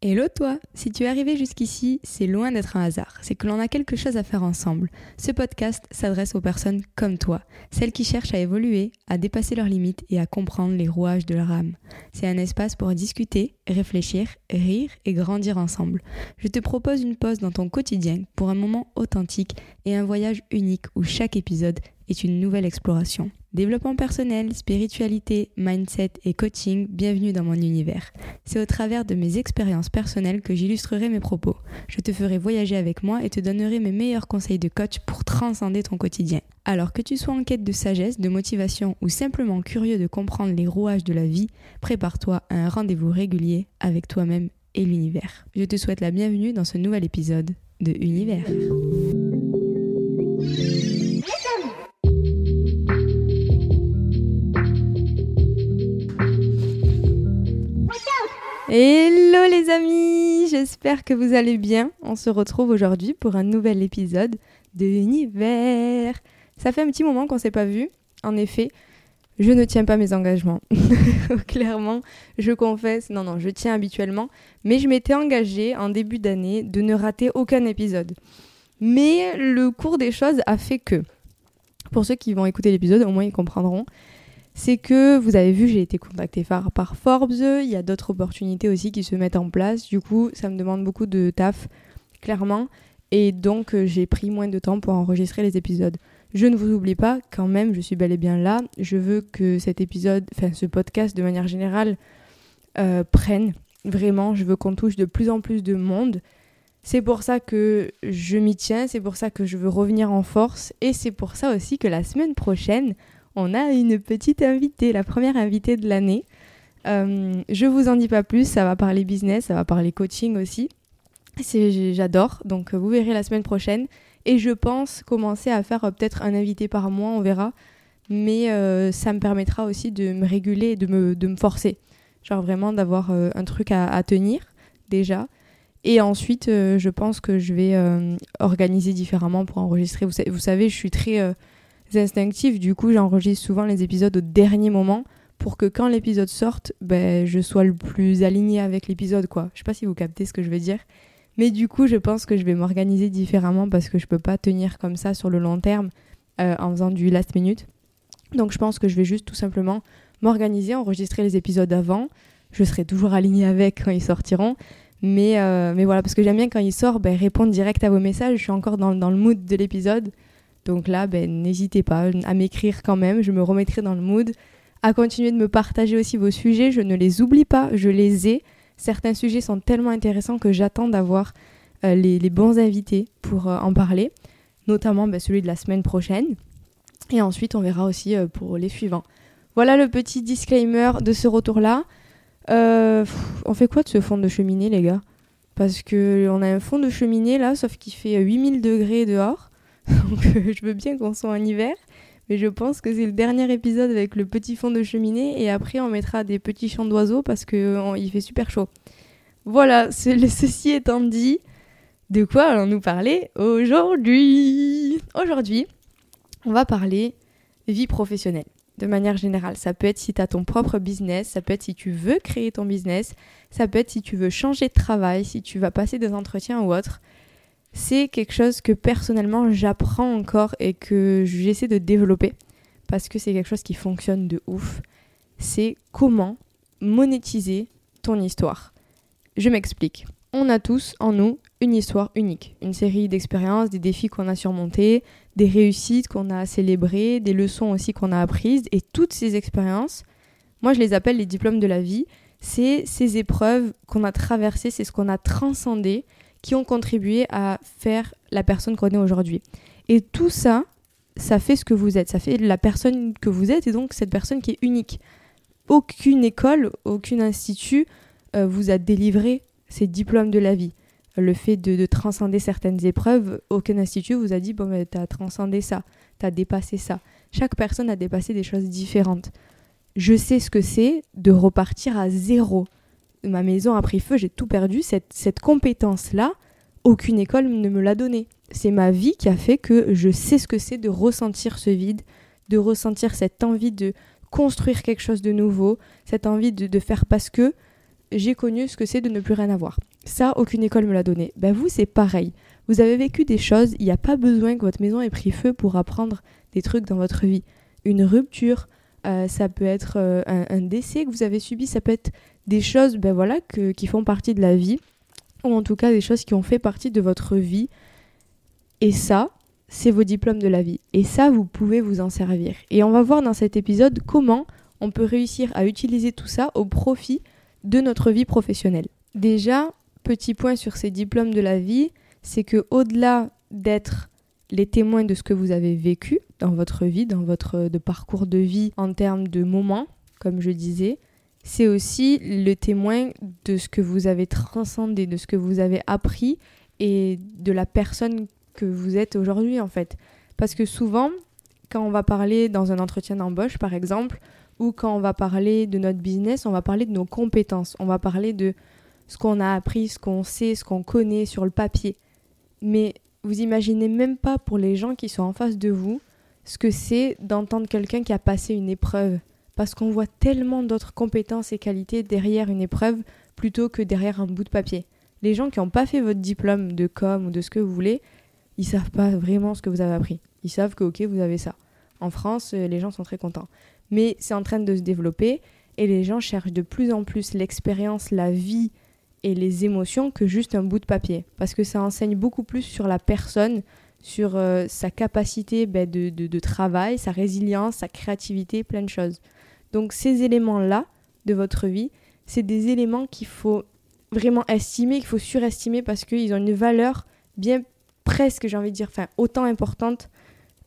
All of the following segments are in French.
Hello toi Si tu es arrivé jusqu'ici, c'est loin d'être un hasard, c'est que l'on a quelque chose à faire ensemble. Ce podcast s'adresse aux personnes comme toi, celles qui cherchent à évoluer, à dépasser leurs limites et à comprendre les rouages de leur âme. C'est un espace pour discuter, réfléchir, rire et grandir ensemble. Je te propose une pause dans ton quotidien pour un moment authentique et un voyage unique où chaque épisode est une nouvelle exploration. Développement personnel, spiritualité, mindset et coaching, bienvenue dans mon univers. C'est au travers de mes expériences personnelles que j'illustrerai mes propos. Je te ferai voyager avec moi et te donnerai mes meilleurs conseils de coach pour transcender ton quotidien. Alors que tu sois en quête de sagesse, de motivation ou simplement curieux de comprendre les rouages de la vie, prépare-toi à un rendez-vous régulier avec toi-même et l'univers. Je te souhaite la bienvenue dans ce nouvel épisode de Univers. Hello les amis, j'espère que vous allez bien. On se retrouve aujourd'hui pour un nouvel épisode de Univers. Ça fait un petit moment qu'on s'est pas vu. En effet, je ne tiens pas mes engagements. Clairement, je confesse, non non, je tiens habituellement, mais je m'étais engagée en début d'année de ne rater aucun épisode. Mais le cours des choses a fait que, pour ceux qui vont écouter l'épisode, au moins ils comprendront, c'est que vous avez vu, j'ai été contactée par, par Forbes, il y a d'autres opportunités aussi qui se mettent en place. Du coup, ça me demande beaucoup de taf, clairement. Et donc, euh, j'ai pris moins de temps pour enregistrer les épisodes. Je ne vous oublie pas, quand même, je suis bel et bien là. Je veux que cet épisode, enfin ce podcast de manière générale, euh, prenne. Vraiment, je veux qu'on touche de plus en plus de monde. C'est pour ça que je m'y tiens, c'est pour ça que je veux revenir en force. Et c'est pour ça aussi que la semaine prochaine, on a une petite invitée, la première invitée de l'année. Euh, je vous en dis pas plus, ça va parler business, ça va parler coaching aussi. J'adore, donc vous verrez la semaine prochaine. Et je pense commencer à faire euh, peut-être un invité par mois, on verra. Mais euh, ça me permettra aussi de me réguler et de me, de me forcer. Genre vraiment d'avoir un truc à, tenir déjà. Et ensuite, je pense que je vais organiser différemment pour enregistrer. Vous, savez, je suis très instinctif. Du coup, j'enregistre souvent les épisodes au dernier moment pour que quand l'épisode sorte, ben, je sois le plus aligné avec l'épisode, quoi. Je sais pas si vous captez ce que je veux dire. Mais du coup, je pense que je vais m'organiser différemment parce que je peux pas tenir comme ça sur le long terme euh, en faisant du last minute. Donc je pense que je vais juste tout simplement m'organiser, enregistrer les épisodes avant. Je serai toujours alignée avec quand ils sortiront. Mais, euh, mais voilà, parce que j'aime bien quand ils sortent, ben, répondre direct à vos messages. Je suis encore dans, dans le mood de l'épisode. Donc là, ben, n'hésitez pas à m'écrire quand même, je me remettrai dans le mood. À continuer de me partager aussi vos sujets, je ne les oublie pas, je les ai. Certains sujets sont tellement intéressants que j'attends d'avoir euh, les, bons invités pour euh, en parler, notamment ben, celui de la semaine prochaine. Et ensuite, on verra aussi euh, pour les suivants. Voilà le petit disclaimer de ce retour-là. on fait quoi de ce fond de cheminée, les gars? Parce qu'on a un fond de cheminée là, sauf qu'il fait 8000 degrés dehors. Donc euh, je veux bien qu'on soit en hiver, mais je pense que c'est le dernier épisode avec le petit fond de cheminée et après on mettra des petits chants d'oiseaux parce qu'il fait super chaud. Voilà, ceci étant dit, de quoi allons nous parler aujourd'hui? Aujourd'hui, on va parler vie professionnelle de manière générale. Ça peut être si tu as ton propre business, ça peut être si tu veux créer ton business, ça peut être si tu veux changer de travail, si tu vas passer des entretiens ou autre c'est quelque chose que personnellement j'apprends encore et que j'essaie de développer parce que c'est quelque chose qui fonctionne de ouf. C'est comment monétiser ton histoire. Je m'explique. On a tous en nous une histoire unique, une série d'expériences, des défis qu'on a surmontés, des réussites qu'on a célébrées, des leçons aussi qu'on a apprises et toutes ces expériences, moi je les appelle les diplômes de la vie, c'est ces épreuves qu'on a traversées, c'est ce qu'on a transcendé qui ont contribué à faire la personne qu'on est aujourd'hui. Et tout ça, ça fait ce que vous êtes, ça fait la personne que vous êtes et donc cette personne qui est unique. Aucune école, aucun institut euh, vous a délivré ces diplômes de la vie. Le fait de, transcender certaines épreuves, aucun institut vous a dit bon, ben, tu as transcendé ça, tu as dépassé ça. Chaque personne a dépassé des choses différentes. Je sais ce que c'est de repartir à zéro ma maison a pris feu, j'ai tout perdu. Cette, cette compétence-là, aucune école ne me l'a donnée. C'est ma vie qui a fait que je sais ce que c'est de ressentir ce vide, de ressentir cette envie de construire quelque chose de nouveau, cette envie de, faire parce que j'ai connu ce que c'est de ne plus rien avoir. Ça, aucune école me l'a donné. Ben vous, c'est pareil. Vous avez vécu des choses, il n'y a pas besoin que votre maison ait pris feu pour apprendre des trucs dans votre vie. Une rupture, euh, ça peut être euh, un, décès que vous avez subi, ça peut être des choses ben voilà, qui font partie de la vie, ou en tout cas des choses qui ont fait partie de votre vie. Et ça, c'est vos diplômes de la vie. Et ça, vous pouvez vous en servir. Et on va voir dans cet épisode comment on peut réussir à utiliser tout ça au profit de notre vie professionnelle. Déjà, petit point sur ces diplômes de la vie, c'est que au-delà d'être les témoins de ce que vous avez vécu dans votre vie, dans votre de parcours de vie en termes de moments, comme je disais, c'est aussi le témoin de ce que vous avez transcendé, de ce que vous avez appris et de la personne que vous êtes aujourd'hui en fait. Parce que souvent, quand on va parler dans un entretien d'embauche par exemple, ou quand on va parler de notre business, on va parler de nos compétences, on va parler de ce qu'on a appris, ce qu'on sait, ce qu'on connaît sur le papier. Mais vous imaginez même pas pour les gens qui sont en face de vous ce que c'est d'entendre quelqu'un qui a passé une épreuve. Parce qu'on voit tellement d'autres compétences et qualités derrière une épreuve plutôt que derrière un bout de papier. Les gens qui n'ont pas fait votre diplôme de com ou de ce que vous voulez, ils savent pas vraiment ce que vous avez appris. Ils savent que ok, vous avez ça. En France, euh, les gens sont très contents. Mais c'est en train de se développer et les gens cherchent de plus en plus l'expérience, la vie et les émotions que juste un bout de papier. Parce que ça enseigne beaucoup plus sur la personne, sur euh, sa capacité ben, de, de, travail, sa résilience, sa créativité, plein de choses. Donc ces éléments-là de votre vie, c'est des éléments qu'il faut vraiment estimer, qu'il faut surestimer parce qu'ils ont une valeur bien presque, j'ai envie de dire, enfin autant importante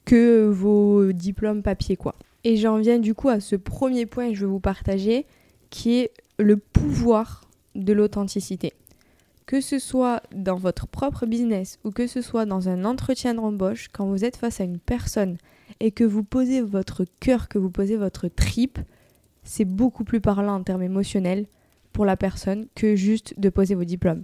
que vos diplômes papier, quoi. Et j'en viens du coup à ce premier point que je vais vous partager, qui est le pouvoir de l'authenticité. Que ce soit dans votre propre business ou que ce soit dans un entretien d'embauche, quand vous êtes face à une personne et que vous posez votre cœur, que vous posez votre tripe, c'est beaucoup plus parlant en termes émotionnels pour la personne que juste de poser vos diplômes.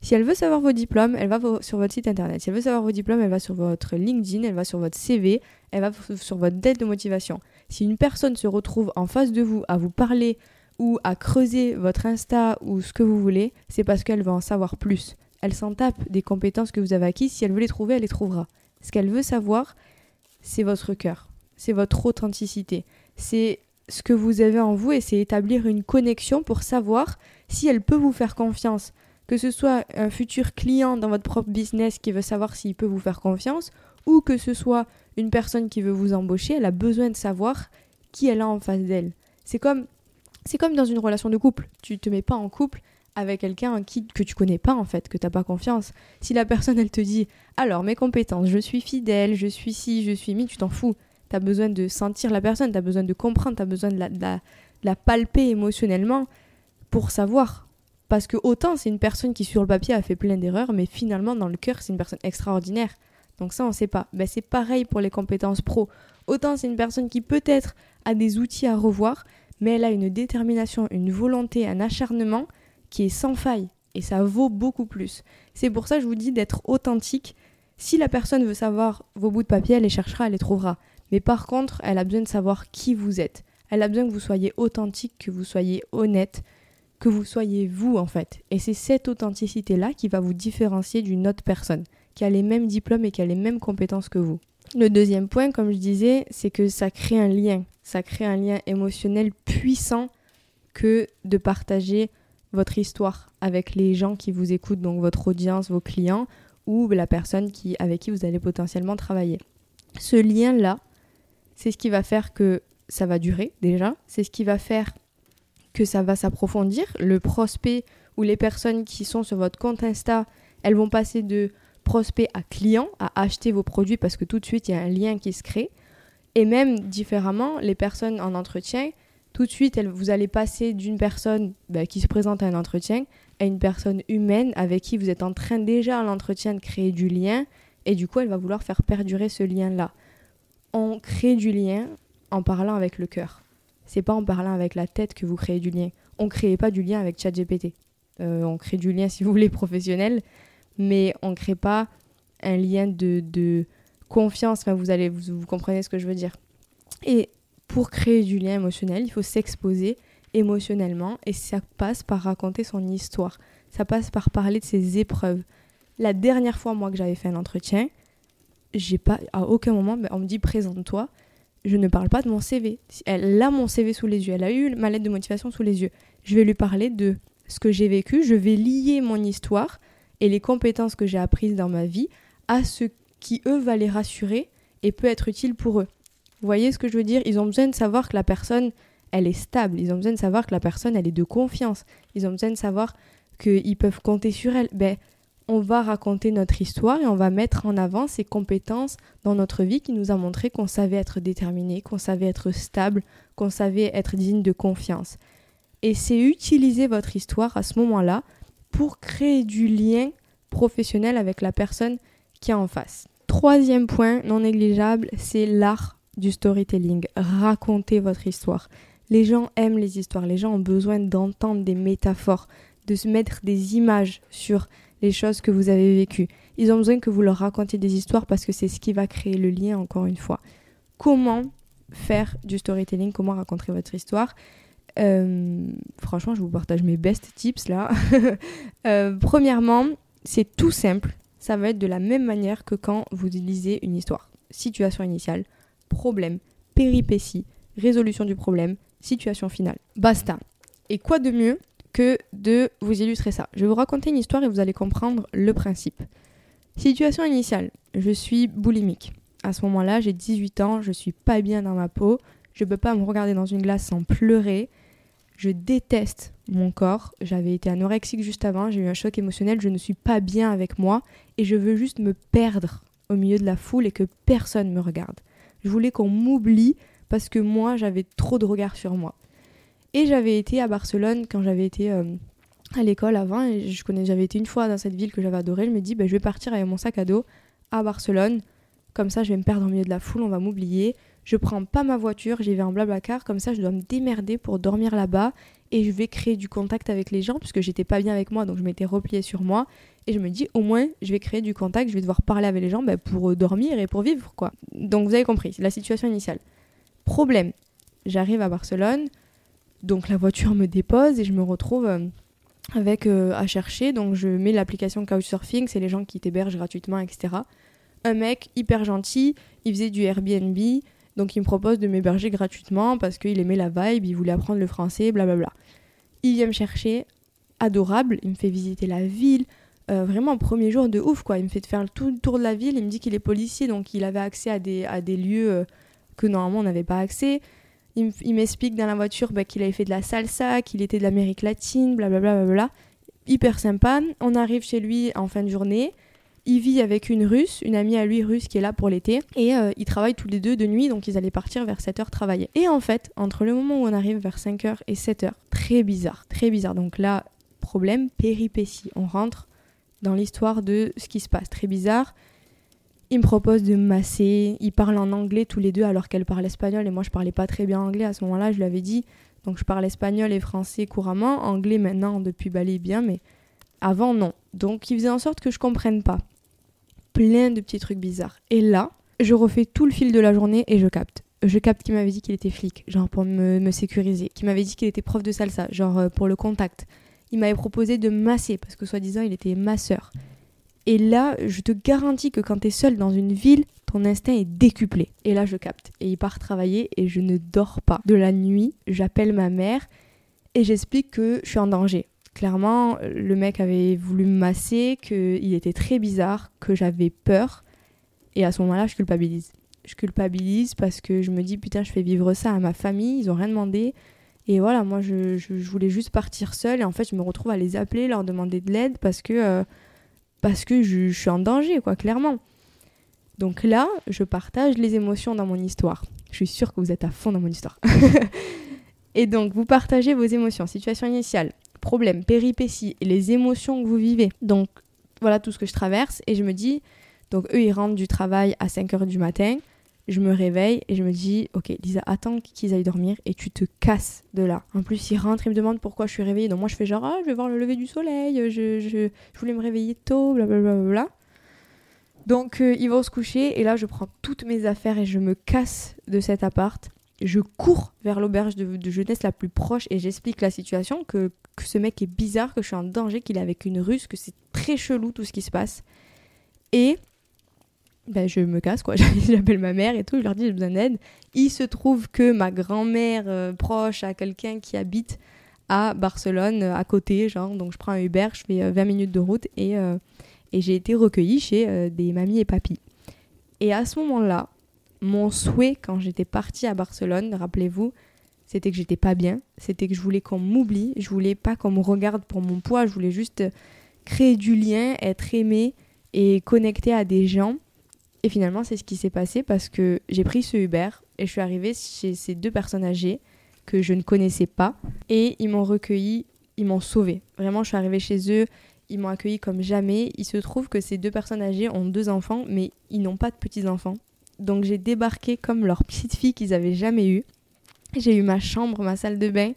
Si elle veut savoir vos diplômes, elle va sur votre site internet. Si elle veut savoir vos diplômes, elle va sur votre LinkedIn, elle va sur votre CV, elle va sur votre dette de motivation. Si une personne se retrouve en face de vous à vous parler ou à creuser votre Insta ou ce que vous voulez, c'est parce qu'elle veut en savoir plus. Elle s'en tape des compétences que vous avez acquises. Si elle veut les trouver, elle les trouvera. Ce qu'elle veut savoir, c'est votre cœur, c'est votre authenticité, c'est ce que vous avez en vous et c'est établir une connexion pour savoir si elle peut vous faire confiance. Que ce soit un futur client dans votre propre business qui veut savoir s'il peut vous faire confiance ou que ce soit une personne qui veut vous embaucher, elle a besoin de savoir qui elle a en face d'elle. C'est comme c'est comme dans une relation de couple. Tu te mets pas en couple avec quelqu'un qui que tu connais pas en fait, que tu n'as pas confiance. Si la personne elle te dit "Alors mes compétences, je suis fidèle, je suis ci, je suis mi", tu t'en fous. Tu as besoin de sentir la personne, tu as besoin de comprendre, tu as besoin de la, palper émotionnellement pour savoir parce que autant c'est une personne qui sur le papier a fait plein d'erreurs, mais finalement dans le cœur c'est une personne extraordinaire. Donc ça on sait pas. Ben, c'est pareil pour les compétences pro. Autant c'est une personne qui peut-être a des outils à revoir, mais elle a une détermination, une volonté, un acharnement qui est sans faille. Et ça vaut beaucoup plus. C'est pour ça que je vous dis d'être authentique. Si la personne veut savoir vos bouts de papier, elle les cherchera, elle les trouvera. Mais par contre, elle a besoin de savoir qui vous êtes. Elle a besoin que vous soyez authentique, que vous soyez honnête, que vous soyez vous en fait. Et c'est cette authenticité-là qui va vous différencier d'une autre personne, qui a les mêmes diplômes et qui a les mêmes compétences que vous. Le deuxième point, comme je disais, c'est que ça crée un lien. Ça crée un lien émotionnel puissant que de partager votre histoire avec les gens qui vous écoutent, donc votre audience, vos clients ou la personne qui, avec qui vous allez potentiellement travailler. Ce lien-là, c'est ce qui va faire que ça va durer déjà, c'est ce qui va faire que ça va s'approfondir. Le prospect ou les personnes qui sont sur votre compte Insta, elles vont passer de prospect à client, à acheter vos produits parce que tout de suite il y a un lien qui se crée. Et même différemment, les personnes en entretien, tout de suite vous allez passer d'une personne bah, qui se présente à un entretien à une personne humaine avec qui vous êtes en train déjà à l'entretien de créer du lien et du coup elle va vouloir faire perdurer ce lien-là. On crée du lien en parlant avec le cœur. C'est pas en parlant avec la tête que vous créez du lien. On crée pas du lien avec ChatGPT. Euh, on crée du lien si vous voulez professionnel, mais on crée pas un lien de, confiance. Vous, allez, vous, comprenez ce que je veux dire. Et pour créer du lien émotionnel, il faut s'exposer émotionnellement et ça passe par raconter son histoire. Ça passe par parler de ses épreuves. La dernière fois, moi, que j'avais fait un entretien, j'ai pas, à aucun moment, on me dit présente-toi. Je ne parle pas de mon CV. Elle a mon CV sous les yeux. Elle a eu ma lettre de motivation sous les yeux. Je vais lui parler de ce que j'ai vécu. Je vais lier mon histoire et les compétences que j'ai apprises dans ma vie à ce qui, eux, va les rassurer et peut être utile pour eux. Vous voyez ce que je veux dire? Ils ont besoin de savoir que la personne, elle est stable. Ils ont besoin de savoir que la personne, elle est de confiance. Ils ont besoin de savoir qu'ils peuvent compter sur elle. Ben, on va raconter notre histoire et on va mettre en avant ces compétences dans notre vie qui nous a montré qu'on savait être déterminé, qu'on savait être stable, qu'on savait être digne de confiance. Et c'est utiliser votre histoire à ce moment-là pour créer du lien professionnel avec la personne qui est en face. Troisième point non négligeable, c'est l'art du storytelling. Racontez votre histoire. Les gens aiment les histoires, les gens ont besoin d'entendre des métaphores, de se mettre des images sur les choses que vous avez vécues. Ils ont besoin que vous leur racontiez des histoires parce que c'est ce qui va créer le lien, encore une fois. Comment faire du storytelling? Comment raconter votre histoire? Euh, Franchement, je vous partage mes best tips là. Euh, premièrement, c'est tout simple. Ça va être de la même manière que quand vous lisez une histoire. Situation initiale, problème, péripétie, résolution du problème, situation finale. Basta. Et quoi de mieux que de vous illustrer ça? Je vais vous raconter une histoire et vous allez comprendre le principe. Situation initiale, je suis boulimique. À ce moment-là, j'ai 18 ans, je suis pas bien dans ma peau, je peux pas me regarder dans une glace sans pleurer. Je déteste mon corps. J'avais été anorexique juste avant, j'ai eu un choc émotionnel, je ne suis pas bien avec moi et je veux juste me perdre au milieu de la foule et que personne me regarde. Je voulais qu'on m'oublie parce que moi j'avais trop de regard sur moi. Et j'avais été à Barcelone quand j'avais été euh, à l'école avant. Je connais, j'avais été une fois dans cette ville que j'avais adorée. Je me dis, bah, je vais partir avec mon sac à dos à Barcelone. Comme ça, je vais me perdre au milieu de la foule, on va m'oublier. Je prends pas ma voiture, j'y vais en blablacar. Comme ça, je dois me démerder pour dormir là-bas. Et je vais créer du contact avec les gens, puisque j'étais pas bien avec moi, donc je m'étais repliée sur moi. Et je me dis, au moins, je vais créer du contact, je vais devoir parler avec les gens bah, pour euh, dormir et pour vivre, quoi. Donc vous avez compris, la situation initiale. Problème, j'arrive à Barcelone, donc la voiture me dépose et je me retrouve euh, avec euh, à chercher. Donc je mets l'application Couchsurfing, c'est les gens qui t'hébergent gratuitement, etc. Un mec hyper gentil, il faisait du Airbnb, donc il me propose de m'héberger gratuitement parce qu'il aimait la vibe, il voulait apprendre le français, blablabla. Il vient me chercher, adorable, il me fait visiter la ville, euh, vraiment premier jour de ouf quoi. Il me fait faire tout le tour de la ville, il me dit qu'il est policier donc il avait accès à des, à des lieux que normalement on n'avait pas accès. Il m'explique dans la voiture bah, qu'il avait fait de la salsa, qu'il était de l'Amérique latine, blablabla. Bla, bla, Hyper sympa. On arrive chez lui en fin de journée. Il vit avec une russe, une amie à lui russe qui est là pour l'été. Et euh, ils travaillent tous les deux de nuit, donc ils allaient partir vers 7h travailler. Et en fait, entre le moment où on arrive vers 5h et 7h, très bizarre, très bizarre. Donc là, problème, péripétie. On rentre dans l'histoire de ce qui se passe. Très bizarre. Il me propose de me masser. Ils parlent en anglais tous les deux alors qu'elle parle espagnol et moi je parlais pas très bien anglais à ce moment-là, je lui avais dit. Donc je parle espagnol et français couramment, anglais maintenant depuis Bali bien, mais avant non. Donc il faisait en sorte que je comprenne pas. Plein de petits trucs bizarres. Et là, je refais tout le fil de la journée et je capte. Je capte qu'il m'avait dit qu'il était flic, genre pour me, sécuriser. Qu'il m'avait dit qu'il était prof de salsa, genre euh, pour le contact. Il m'avait proposé de masser parce que soi-disant il était masseur. Et là, je te garantis que quand tu es seul dans une ville, ton instinct est décuplé. Et là, je capte. Et il part travailler et je ne dors pas. De la nuit, j'appelle ma mère et j'explique que je suis en danger. Clairement, le mec avait voulu me masser, qu'il était très bizarre, que j'avais peur. Et à ce moment-là, je culpabilise. Je culpabilise parce que je me dis, putain, je fais vivre ça à ma famille, ils ont rien demandé. Et voilà, moi, je, voulais juste partir seule. Et en fait, je me retrouve à les appeler, leur demander de l'aide parce que... Euh, parce que je, suis en danger, quoi, clairement. Donc là, je partage les émotions dans mon histoire. Je suis sûre que vous êtes à fond dans mon histoire. et donc, vous partagez vos émotions, situation initiale, problème, péripéties et les émotions que vous vivez. Donc, voilà tout ce que je traverse. Et je me dis, donc eux, ils rentrent du travail à 5h du matin je me réveille et je me dis, ok, Lisa, attends qu'ils aillent dormir et tu te casses de là. En plus, ils rentrent, ils me demandent pourquoi je suis réveillée. Donc moi, je fais genre, ah, je vais voir le lever du soleil, je, je, voulais me réveiller tôt, blablabla. Bla, Donc euh, ils vont se coucher et là, je prends toutes mes affaires et je me casse de cet appart. Je cours vers l'auberge de, jeunesse la plus proche et j'explique la situation, que, ce mec est bizarre, que je suis en danger, qu'il est avec une russe, que c'est très chelou tout ce qui se passe. Et ben, je me casse, quoi. J'appelle ma mère et tout, je leur dis j'ai besoin d'aide. Il se trouve que ma grand-mère euh, proche a quelqu'un qui habite à Barcelone, à côté, genre, donc je prends un Uber, je fais 20 euh, minutes de route et, euh, et j'ai été recueillie chez des mamies et papis. Et à ce moment-là, mon souhait quand j'étais partie à Barcelone, rappelez-vous, c'était que j'étais pas bien, c'était que je voulais qu'on m'oublie, je voulais pas qu'on me regarde pour mon poids, je voulais juste créer du lien, être aimée et connecter à des gens. Et finalement, c'est ce qui s'est passé parce que j'ai pris ce Uber et je suis arrivée chez ces deux personnes âgées que je ne connaissais pas et ils m'ont recueilli, ils m'ont sauvé. Vraiment, je suis arrivée chez eux, ils m'ont accueilli comme jamais. Il se trouve que ces deux personnes âgées ont deux enfants, mais ils n'ont pas de petits-enfants. Donc j'ai débarqué comme leur petite fille qu'ils avaient jamais eue. J'ai eu ma chambre, ma salle de bain.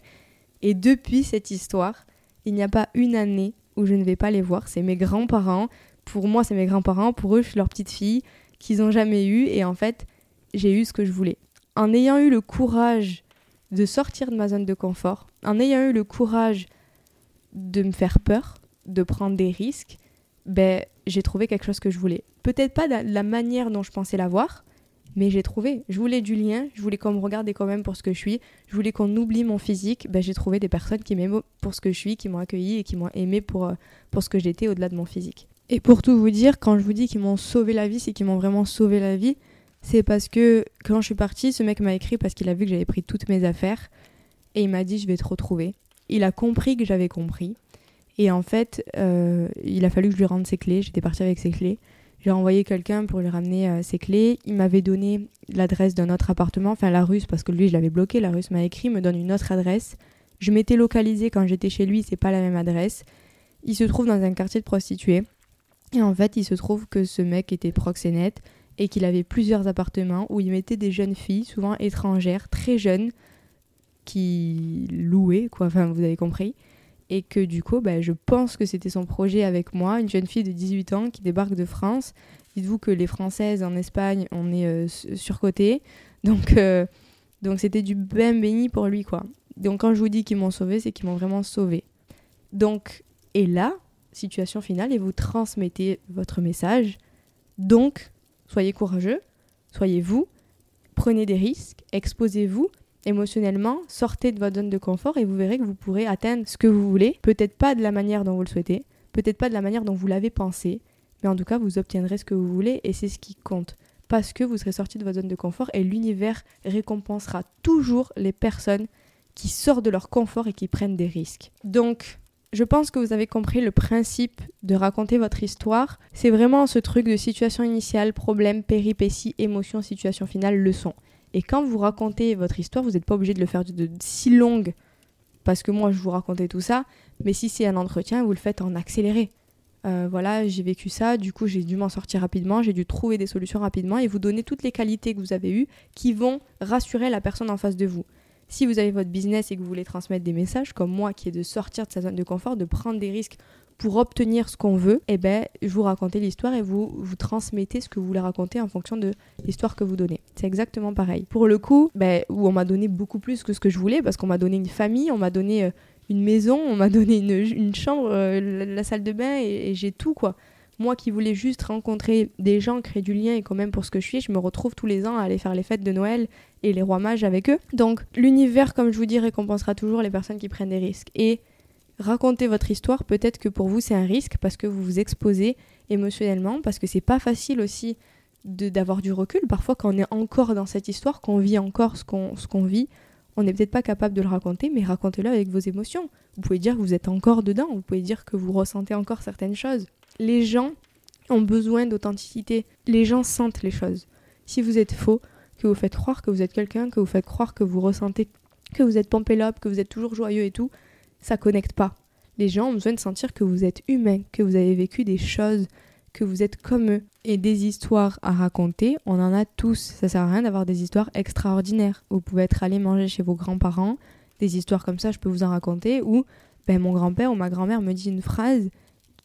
Et depuis cette histoire, il n'y a pas une année où je ne vais pas les voir. C'est mes grands-parents. Pour moi, c'est mes grands-parents. Pour eux, je suis leur petite fille qu'ils n'ont jamais eu. Et en fait, j'ai eu ce que je voulais. En ayant eu le courage de sortir de ma zone de confort, en ayant eu le courage de me faire peur, de prendre des risques, ben, j'ai trouvé quelque chose que je voulais. Peut-être pas de la manière dont je pensais l'avoir, mais j'ai trouvé. Je voulais du lien, je voulais qu'on me regarde quand même pour ce que je suis, je voulais qu'on oublie mon physique. Ben, j'ai trouvé des personnes qui m'aiment pour ce que je suis, qui m'ont accueilli et qui m'ont aimé pour, euh, pour ce que j'étais au-delà de mon physique. Et pour tout vous dire, quand je vous dis qu'ils m'ont sauvé la vie, c'est qu'ils m'ont vraiment sauvé la vie. C'est parce que quand je suis partie, ce mec m'a écrit parce qu'il a vu que j'avais pris toutes mes affaires et il m'a dit je vais te retrouver. Il a compris que j'avais compris. Et en fait, euh, il a fallu que je lui rende ses clés. J'étais partie avec ses clés. J'ai envoyé quelqu'un pour lui ramener euh, ses clés. Il m'avait donné l'adresse d'un autre appartement, enfin la russe, parce que lui, je l'avais bloqué. La russe m'a écrit, me donne une autre adresse. Je m'étais localisée quand j'étais chez lui, c'est pas la même adresse. Il se trouve dans un quartier de prostituées. Et en fait, il se trouve que ce mec était proxénète et qu'il avait plusieurs appartements où il mettait des jeunes filles, souvent étrangères, très jeunes, qui louaient, quoi, enfin vous avez compris et que du coup, bah, je pense que c'était son projet avec moi, une jeune fille de 18 ans qui débarque de France. Dites-vous que les Françaises en Espagne, on est euh, surcoté, donc euh, donc c'était du bain béni pour lui quoi. Donc quand je vous dis qu'ils m'ont sauvé, c'est qu'ils m'ont vraiment sauvé. Donc et là, situation finale et vous transmettez votre message. Donc soyez courageux, soyez vous, prenez des risques, exposez-vous émotionnellement, sortez de votre zone de confort et vous verrez que vous pourrez atteindre ce que vous voulez. Peut-être pas de la manière dont vous le souhaitez, peut-être pas de la manière dont vous l'avez pensé, mais en tout cas, vous obtiendrez ce que vous voulez et c'est ce qui compte. Parce que vous serez sorti de votre zone de confort et l'univers récompensera toujours les personnes qui sortent de leur confort et qui prennent des risques. Donc, je pense que vous avez compris le principe de raconter votre histoire. C'est vraiment ce truc de situation initiale, problème, péripétie, émotion, situation finale, leçon. Et quand vous racontez votre histoire, vous n'êtes pas obligé de le faire de, si longue, parce que moi je vous racontais tout ça, mais si c'est un entretien, vous le faites en accéléré. Euh, voilà, j'ai vécu ça, du coup j'ai dû m'en sortir rapidement, j'ai dû trouver des solutions rapidement et vous donner toutes les qualités que vous avez eues qui vont rassurer la personne en face de vous. Si vous avez votre business et que vous voulez transmettre des messages, comme moi qui est de sortir de sa zone de confort, de prendre des risques pour obtenir ce qu'on veut, eh ben, vous racontez l'histoire et vous, vous transmettez ce que vous voulez raconter en fonction de l'histoire que vous donnez. C'est exactement pareil. Pour le coup, ben, où on m'a donné beaucoup plus que ce que je voulais, parce qu'on m'a donné une famille, on m'a donné euh, une maison, on m'a donné une, chambre, euh, la, salle de bain, et, j'ai tout, quoi. Moi qui voulais juste rencontrer des gens, créer du lien, et quand même pour ce que je suis, je me retrouve tous les ans à aller faire les fêtes de Noël et les rois mages avec eux. Donc l'univers, comme je vous dis, récompensera toujours les personnes qui prennent des risques. Et raconter votre histoire, peut-être que pour vous c'est un risque parce que vous vous exposez émotionnellement, parce que c'est pas facile aussi d'avoir du recul. Parfois, quand on est encore dans cette histoire, qu'on vit encore ce qu'on vit, on n'est peut-être pas capable de le raconter, mais racontez-le avec vos émotions. Vous pouvez dire que vous êtes encore dedans, vous pouvez dire que vous ressentez encore certaines choses. Les gens ont besoin d'authenticité. Les gens sentent les choses. Si vous êtes faux, que vous faites croire que vous êtes quelqu'un, que vous faites croire que vous ressentez, que vous êtes pompélope, que vous êtes toujours joyeux et tout, ça connecte pas. Les gens ont besoin de sentir que vous êtes humain, que vous avez vécu des choses, que vous êtes comme eux. Et des histoires à raconter, on en a tous. Ça sert à rien d'avoir des histoires extraordinaires. Vous pouvez être allé manger chez vos grands-parents, des histoires comme ça, je peux vous en raconter, ou ben, mon grand-père ou ma grand-mère me dit une phrase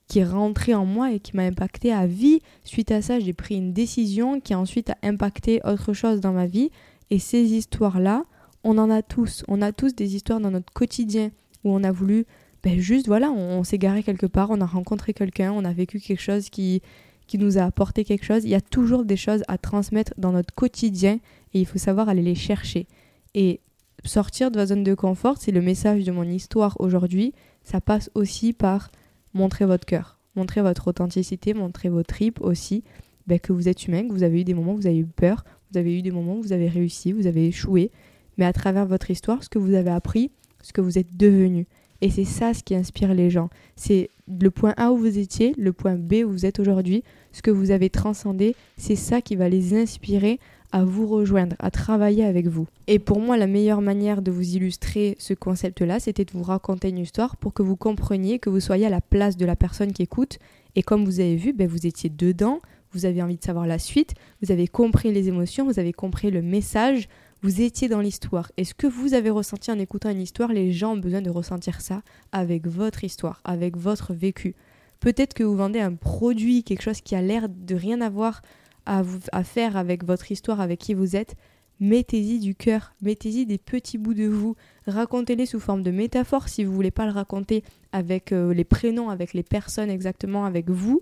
qui est rentrée en moi et qui m'a impacté à vie. Suite à ça, j'ai pris une décision qui a ensuite impacté autre chose dans ma vie Et ces histoires-là, on en a tous. On a tous des histoires dans notre quotidien où on a voulu, ben juste voilà, on, s'est garé quelque part, on a rencontré quelqu'un, on a vécu quelque chose qui, qui nous a apporté quelque chose. Il y a toujours des choses à transmettre dans notre quotidien et il faut savoir aller les chercher. Et sortir de votre zone de confort, c'est le message de mon histoire aujourd'hui. Ça passe aussi par montrer votre cœur, montrer votre authenticité, montrer vos tripes aussi, ben, que vous êtes humain, que vous avez eu des moments où vous avez eu peur, vous avez eu des moments où vous avez réussi, vous avez échoué, mais à travers votre histoire, ce que vous avez appris, ce que vous êtes devenu. Et c'est ça ce qui inspire les gens. C'est le point A où vous étiez, le point B où vous êtes aujourd'hui, ce que vous avez transcendé, c'est ça qui va les inspirer à vous rejoindre, à travailler avec vous. Et pour moi, la meilleure manière de vous illustrer ce concept-là, c'était de vous raconter une histoire pour que vous compreniez, que vous soyez à la place de la personne qui écoute. Et comme vous avez vu, ben, vous étiez dedans, vous avez envie de savoir la suite, vous avez compris les émotions, vous avez compris le message, vous étiez dans l'histoire. Et ce que vous avez ressenti en écoutant une histoire, les gens ont besoin de ressentir ça avec votre histoire, avec votre vécu? Peut-être que vous vendez un produit, quelque chose qui a l'air de rien avoir à, faire avec votre histoire, avec qui vous êtes. Mettez-y du cœur, mettez-y des petits bouts de vous, racontez-les sous forme de métaphores si vous voulez pas le raconter avec euh, les prénoms, avec les personnes exactement, avec vous.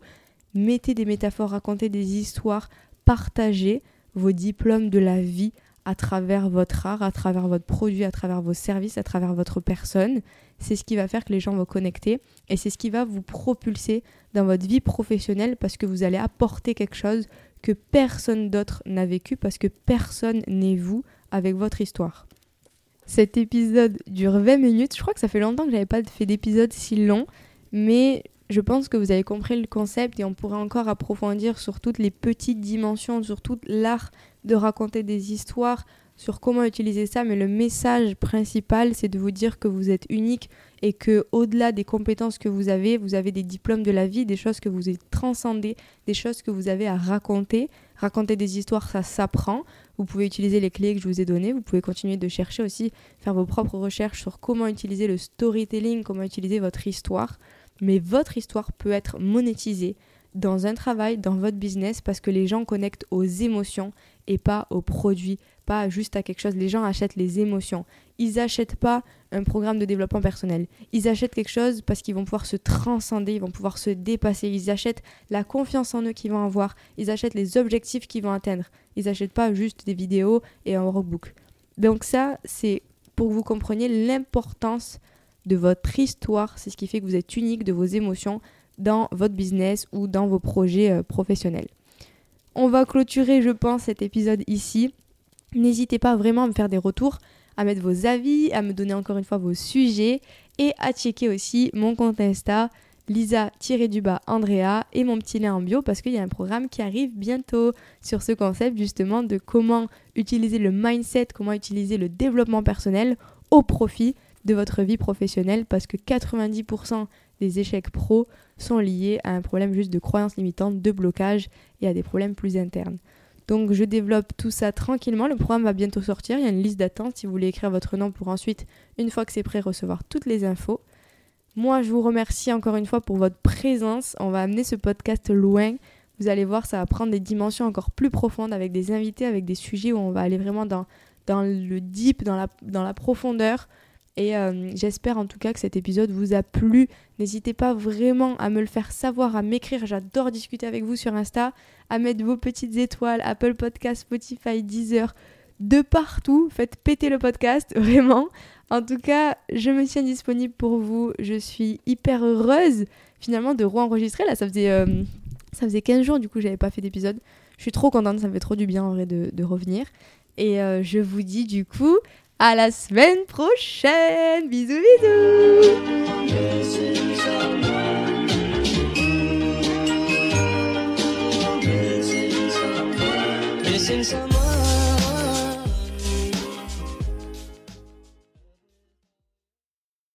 Mettez des métaphores, racontez des histoires, partagez vos diplômes de la vie à travers votre art, à travers votre produit, à travers vos services, à travers votre personne. C'est ce qui va faire que les gens vont connecter et c'est ce qui va vous propulser dans votre vie professionnelle parce que vous allez apporter quelque chose que personne d'autre n'a vécu parce que personne n'est vous avec votre histoire. Cet épisode dure 20 minutes. Je crois que ça fait longtemps que j'avais pas fait d'épisode si long, mais je pense que vous avez compris le concept et on pourrait encore approfondir sur toutes les petites dimensions, sur tout l'art de raconter des histoires, sur comment utiliser ça, mais le message principal, c'est de vous dire que vous êtes unique et que au-delà des compétences que vous avez, vous avez des diplômes de la vie, des choses que vous avez transcendées, des choses que vous avez à raconter. Raconter des histoires, ça s'apprend. Vous pouvez utiliser les clés que je vous ai données, vous pouvez continuer de chercher aussi, faire vos propres recherches sur comment utiliser le storytelling, comment utiliser votre histoire. Mais votre histoire peut être monétisée dans un travail, dans votre business, parce que les gens connectent aux émotions et pas aux produits, pas juste à quelque chose. Les gens achètent les émotions. Ils n'achètent pas un programme de développement personnel. Ils achètent quelque chose parce qu'ils vont pouvoir se transcender, ils vont pouvoir se dépasser. Ils achètent la confiance en eux qu'ils vont avoir. Ils achètent les objectifs qu'ils vont atteindre. Ils n'achètent pas juste des vidéos et un workbook. Donc ça, c'est pour que vous compreniez l'importance de votre histoire. C'est ce qui fait que vous êtes unique de vos émotions dans votre business ou dans vos projets euh, professionnels. On va clôturer, je pense, cet épisode ici. N'hésitez pas vraiment à me faire des retours, à mettre vos avis, à me donner encore une fois vos sujets et à checker aussi mon compte Insta Lisa-du-bas Andrea et mon petit lien en bio parce qu'il y a un programme qui arrive bientôt sur ce concept justement de comment utiliser le mindset, comment utiliser le développement personnel au profit de votre vie professionnelle parce que 90% des échecs pro sont liés à un problème juste de croyance limitante, de blocage et à des problèmes plus internes. Donc je développe tout ça tranquillement. Le programme va bientôt sortir. Il y a une liste d'attente si vous voulez écrire votre nom pour ensuite, une fois que c'est prêt, recevoir toutes les infos. Moi, je vous remercie encore une fois pour votre présence. On va amener ce podcast loin. Vous allez voir, ça va prendre des dimensions encore plus profondes avec des invités, avec des sujets où on va aller vraiment dans, le deep, dans la, dans la profondeur. Et euh, j'espère en tout cas que cet épisode vous a plu. N'hésitez pas vraiment à me le faire savoir, à m'écrire. J'adore discuter avec vous sur Insta, à mettre vos petites étoiles, Apple Podcast, Spotify, Deezer, de partout. Faites péter le podcast, vraiment. En tout cas, je me tiens disponible pour vous. Je suis hyper heureuse finalement de re-enregistrer. Là, ça faisait, euh, ça faisait 15 jours du coup, j'avais pas fait d'épisode. Je suis trop contente, ça me fait trop du bien en vrai de, revenir. Et euh, je vous dis du coup à la semaine prochaine. Bisous, bisous.